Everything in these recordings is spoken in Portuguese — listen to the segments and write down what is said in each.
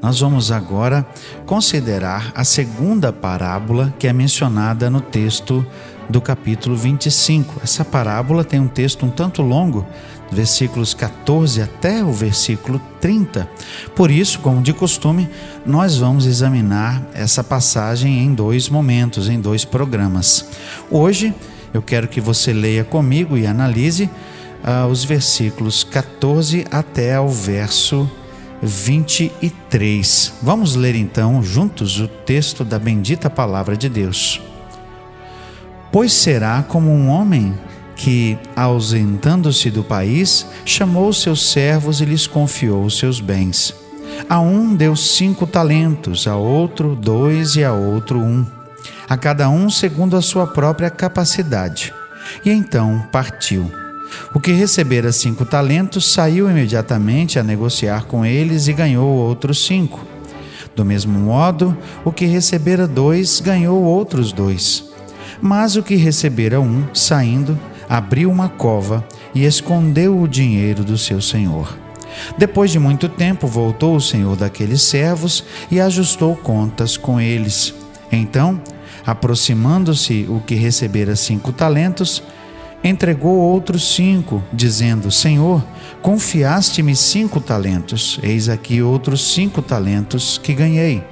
nós vamos agora considerar a segunda parábola que é mencionada no texto do capítulo 25. Essa parábola tem um texto um tanto longo, versículos 14 até o versículo 30. Por isso, como de costume, nós vamos examinar essa passagem em dois momentos, em dois programas. Hoje, eu quero que você leia comigo e analise uh, os versículos 14 até o verso 23. Vamos ler então juntos o texto da bendita palavra de Deus. Pois será como um homem que, ausentando-se do país, chamou seus servos e lhes confiou os seus bens. A um deu cinco talentos, a outro dois e a outro um, a cada um segundo a sua própria capacidade. E então partiu. O que recebera cinco talentos saiu imediatamente a negociar com eles e ganhou outros cinco. Do mesmo modo, o que recebera dois ganhou outros dois. Mas o que recebera um, saindo, abriu uma cova e escondeu o dinheiro do seu senhor. Depois de muito tempo, voltou o senhor daqueles servos e ajustou contas com eles. Então, aproximando-se o que recebera cinco talentos, entregou outros cinco, dizendo: Senhor, confiaste-me cinco talentos, eis aqui outros cinco talentos que ganhei.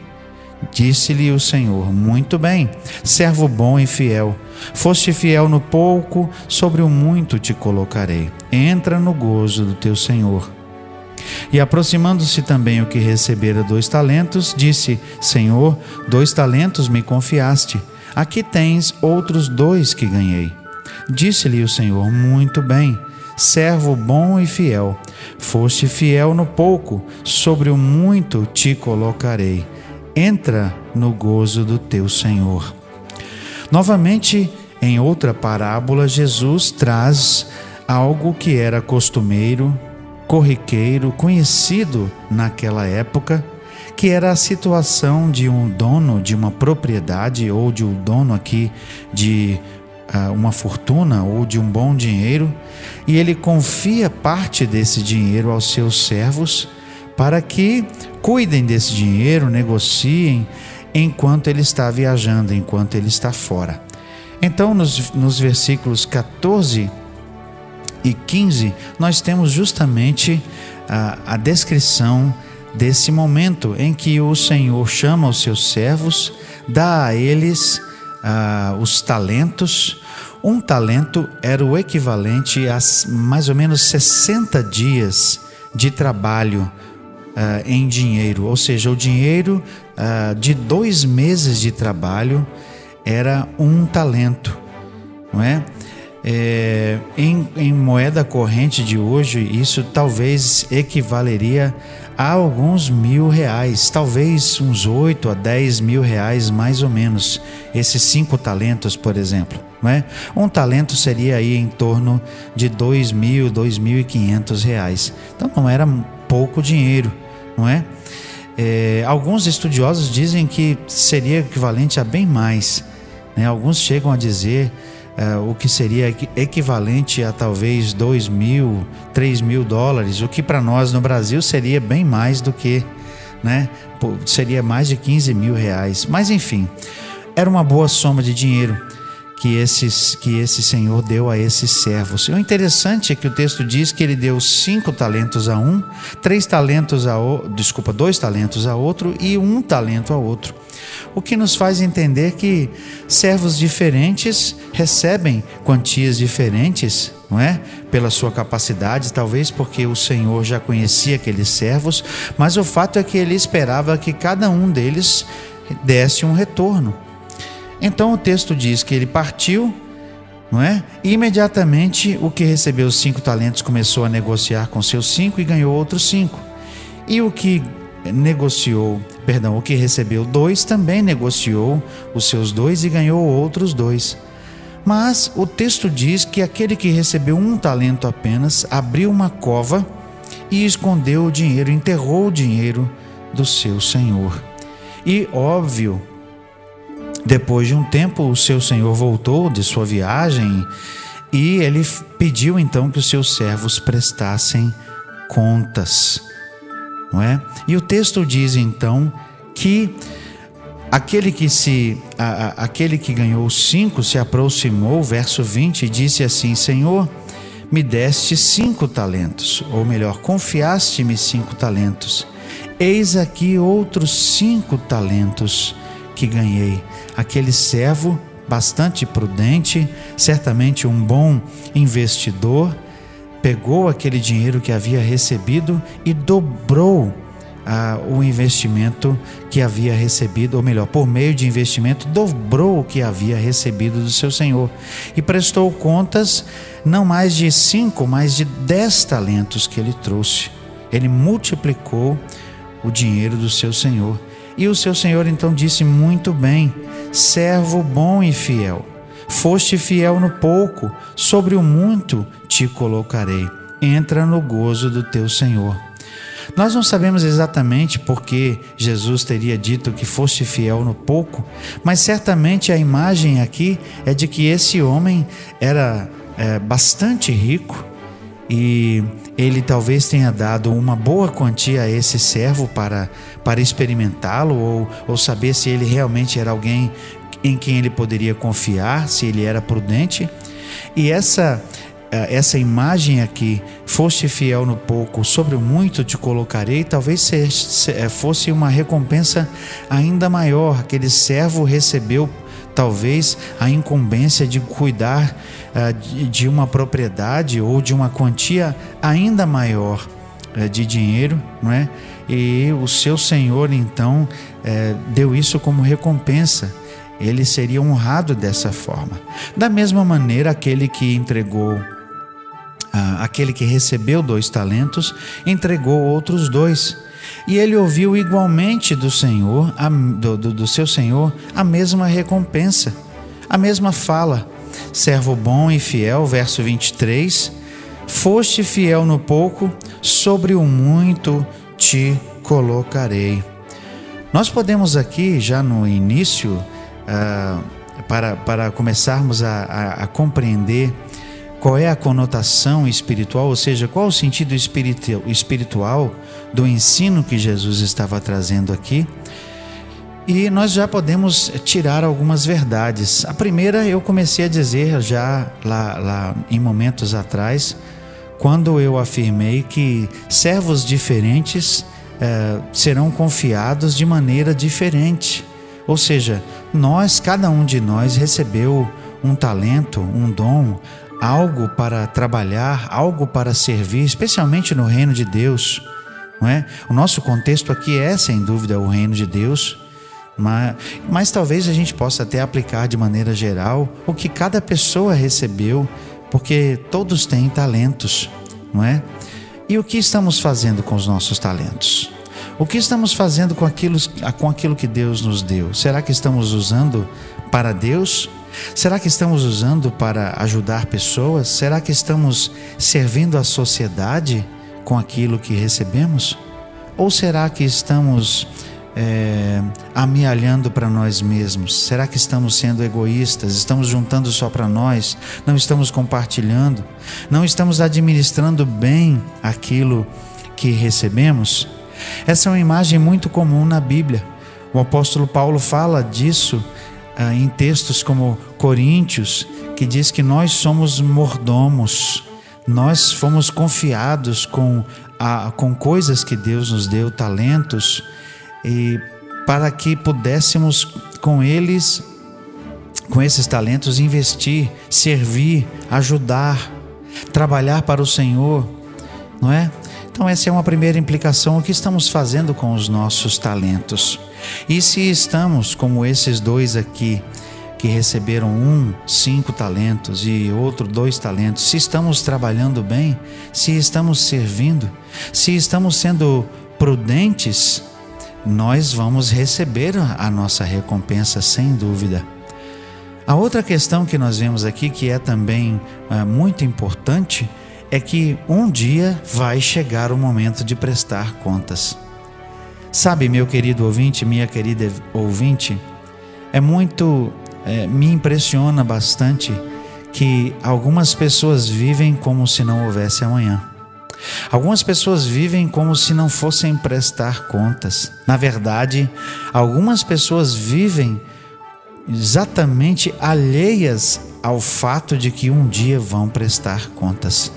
Disse-lhe o Senhor: Muito bem, servo bom e fiel. Foste fiel no pouco, sobre o muito te colocarei. Entra no gozo do teu Senhor. E aproximando-se também o que recebera dois talentos, disse: Senhor, dois talentos me confiaste. Aqui tens outros dois que ganhei. Disse-lhe o Senhor: Muito bem, servo bom e fiel. Foste fiel no pouco, sobre o muito te colocarei. Entra no gozo do teu Senhor. Novamente, em outra parábola, Jesus traz algo que era costumeiro, corriqueiro, conhecido naquela época, que era a situação de um dono de uma propriedade ou de um dono aqui de uma fortuna ou de um bom dinheiro e ele confia parte desse dinheiro aos seus servos para que cuidem desse dinheiro, negociem enquanto ele está viajando, enquanto ele está fora. Então, nos, nos versículos 14 e 15, nós temos justamente a, a descrição desse momento em que o Senhor chama os seus servos, dá a eles ah, os talentos. Um talento era o equivalente a mais ou menos 60 dias de trabalho ah, em dinheiro, ou seja, o dinheiro ah, de dois meses de trabalho era um talento, não é? É, em, em, moeda corrente de hoje, isso talvez equivaleria a alguns mil reais, talvez uns oito a dez mil reais mais ou menos. Esses cinco talentos, por exemplo, não é? Um talento seria aí em torno de dois mil, dois mil e quinhentos reais. Então não era pouco dinheiro, não é? é? Alguns estudiosos dizem que seria equivalente a bem mais. Né? Alguns chegam a dizer é, o que seria equivalente a talvez 2 mil, 3 mil dólares, o que para nós no Brasil seria bem mais do que, né? Seria mais de 15 mil reais. Mas enfim, era uma boa soma de dinheiro que, esses, que esse senhor deu a esses servos. O interessante é que o texto diz que ele deu cinco talentos a um, três talentos a outro, desculpa, dois talentos a outro e um talento a outro. O que nos faz entender que servos diferentes recebem quantias diferentes, não é? Pela sua capacidade, talvez porque o Senhor já conhecia aqueles servos, mas o fato é que ele esperava que cada um deles desse um retorno. Então o texto diz que ele partiu, não é? E imediatamente o que recebeu os cinco talentos começou a negociar com seus cinco e ganhou outros cinco. E o que negociou, perdão, o que recebeu dois também negociou os seus dois e ganhou outros dois. Mas o texto diz que aquele que recebeu um talento apenas abriu uma cova e escondeu o dinheiro, enterrou o dinheiro do seu senhor. E óbvio, depois de um tempo, o seu senhor voltou de sua viagem e ele pediu então que os seus servos prestassem contas, não é? E o texto diz então que aquele que se a, a, aquele que ganhou cinco se aproximou, verso 20, e disse assim: Senhor, me deste cinco talentos, ou melhor, confiaste-me cinco talentos. Eis aqui outros cinco talentos que ganhei. Aquele servo bastante prudente, certamente um bom investidor, pegou aquele dinheiro que havia recebido e dobrou ah, o investimento que havia recebido, ou melhor, por meio de investimento, dobrou o que havia recebido do seu senhor e prestou contas não mais de cinco, mas de dez talentos que ele trouxe. Ele multiplicou o dinheiro do seu senhor. E o seu senhor então disse: Muito bem, servo bom e fiel. Foste fiel no pouco, sobre o muito te colocarei. Entra no gozo do teu senhor. Nós não sabemos exatamente porque Jesus teria dito que foste fiel no pouco, mas certamente a imagem aqui é de que esse homem era é, bastante rico e ele talvez tenha dado uma boa quantia a esse servo para, para experimentá-lo ou, ou saber se ele realmente era alguém em quem ele poderia confiar, se ele era prudente. E essa eh, essa imagem aqui, foste fiel no pouco, sobre o muito te colocarei, talvez eh, fosse uma recompensa ainda maior. Aquele servo recebeu talvez a incumbência de cuidar uh, de uma propriedade ou de uma quantia ainda maior uh, de dinheiro, não é? E o seu senhor então uh, deu isso como recompensa. Ele seria honrado dessa forma. Da mesma maneira, aquele que entregou aquele que recebeu dois talentos entregou outros dois. E ele ouviu igualmente do Senhor, do, do, do seu Senhor, a mesma recompensa, a mesma fala. Servo bom e fiel, verso 23. Foste fiel no pouco, sobre o muito te colocarei. Nós podemos aqui, já no início, uh, para, para começarmos a, a, a compreender qual é a conotação espiritual, ou seja, qual o sentido espiritual do ensino que Jesus estava trazendo aqui. E nós já podemos tirar algumas verdades. A primeira eu comecei a dizer já lá, lá em momentos atrás, quando eu afirmei que servos diferentes eh, serão confiados de maneira diferente. Ou seja, nós, cada um de nós recebeu um talento, um dom, algo para trabalhar, algo para servir, especialmente no reino de Deus. Não é? O nosso contexto aqui é, sem dúvida, o reino de Deus, mas, mas talvez a gente possa até aplicar de maneira geral o que cada pessoa recebeu, porque todos têm talentos, não é? E o que estamos fazendo com os nossos talentos? O que estamos fazendo com aquilo, com aquilo que Deus nos deu? Será que estamos usando para Deus Será que estamos usando para ajudar pessoas? Será que estamos servindo a sociedade com aquilo que recebemos? Ou será que estamos é, amealhando para nós mesmos? Será que estamos sendo egoístas? Estamos juntando só para nós? Não estamos compartilhando? Não estamos administrando bem aquilo que recebemos? Essa é uma imagem muito comum na Bíblia. O apóstolo Paulo fala disso ah, em textos como Coríntios, que diz que nós somos mordomos, nós fomos confiados com, a, com coisas que Deus nos deu, talentos, e para que pudéssemos com eles, com esses talentos, investir, servir, ajudar, trabalhar para o Senhor, não é? Então, essa é uma primeira implicação. O que estamos fazendo com os nossos talentos? E se estamos, como esses dois aqui, que receberam um, cinco talentos e outro, dois talentos, se estamos trabalhando bem, se estamos servindo, se estamos sendo prudentes nós vamos receber a nossa recompensa sem dúvida. A outra questão que nós vemos aqui, que é também é, muito importante, é que um dia vai chegar o momento de prestar contas. Sabe, meu querido ouvinte, minha querida ouvinte, é muito, é, me impressiona bastante que algumas pessoas vivem como se não houvesse amanhã. Algumas pessoas vivem como se não fossem prestar contas. Na verdade, algumas pessoas vivem exatamente alheias ao fato de que um dia vão prestar contas.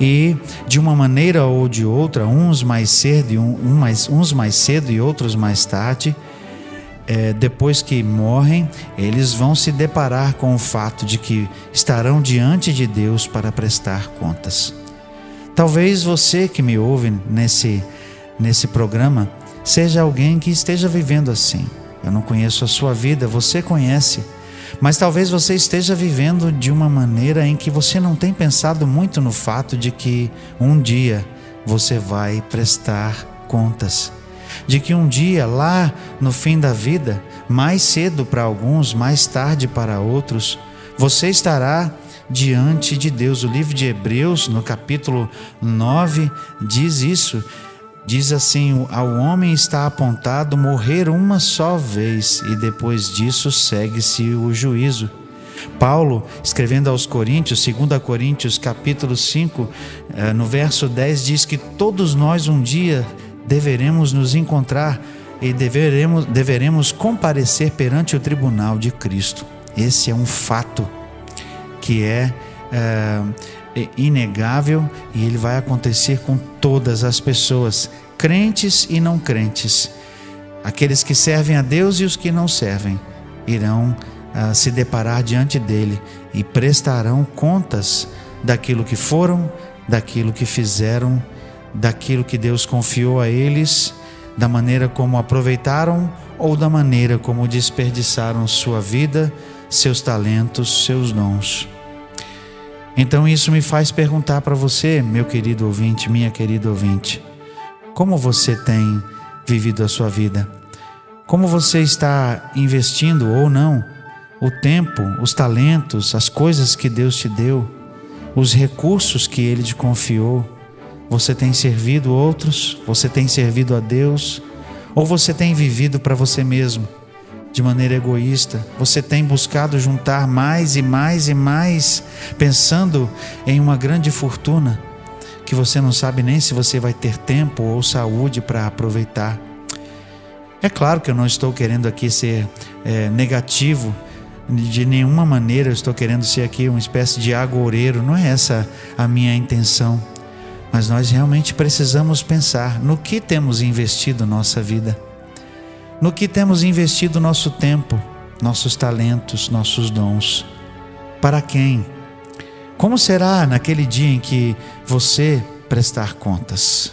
E de uma maneira ou de outra, uns mais cedo e um, um mais, uns mais cedo e outros mais tarde, é, depois que morrem, eles vão se deparar com o fato de que estarão diante de Deus para prestar contas. Talvez você que me ouve nesse, nesse programa seja alguém que esteja vivendo assim. Eu não conheço a sua vida, você conhece. Mas talvez você esteja vivendo de uma maneira em que você não tem pensado muito no fato de que um dia você vai prestar contas. De que um dia, lá no fim da vida, mais cedo para alguns, mais tarde para outros, você estará diante de Deus. O livro de Hebreus, no capítulo 9, diz isso. Diz assim: Ao homem está apontado morrer uma só vez, e depois disso segue-se o juízo. Paulo, escrevendo aos Coríntios, 2 Coríntios capítulo 5, eh, no verso 10, diz que todos nós um dia deveremos nos encontrar e deveremos, deveremos comparecer perante o tribunal de Cristo. Esse é um fato que é, é, é inegável e ele vai acontecer com todas as pessoas, crentes e não crentes. Aqueles que servem a Deus e os que não servem irão uh, se deparar diante dele e prestarão contas daquilo que foram, daquilo que fizeram, daquilo que Deus confiou a eles, da maneira como aproveitaram ou da maneira como desperdiçaram sua vida, seus talentos, seus dons. Então isso me faz perguntar para você, meu querido ouvinte, minha querida ouvinte, como você tem vivido a sua vida? Como você está investindo ou não o tempo, os talentos, as coisas que Deus te deu, os recursos que Ele te confiou? Você tem servido outros? Você tem servido a Deus? Ou você tem vivido para você mesmo? De maneira egoísta. Você tem buscado juntar mais e mais e mais, pensando em uma grande fortuna que você não sabe nem se você vai ter tempo ou saúde para aproveitar. É claro que eu não estou querendo aqui ser é, negativo, de nenhuma maneira eu estou querendo ser aqui uma espécie de agoureiro, não é essa a minha intenção. Mas nós realmente precisamos pensar no que temos investido nossa vida no que temos investido nosso tempo, nossos talentos, nossos dons. Para quem? Como será naquele dia em que você prestar contas?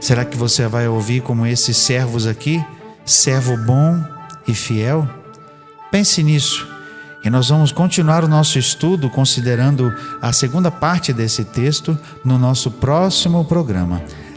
Será que você vai ouvir como esses servos aqui, servo bom e fiel? Pense nisso. E nós vamos continuar o nosso estudo considerando a segunda parte desse texto no nosso próximo programa.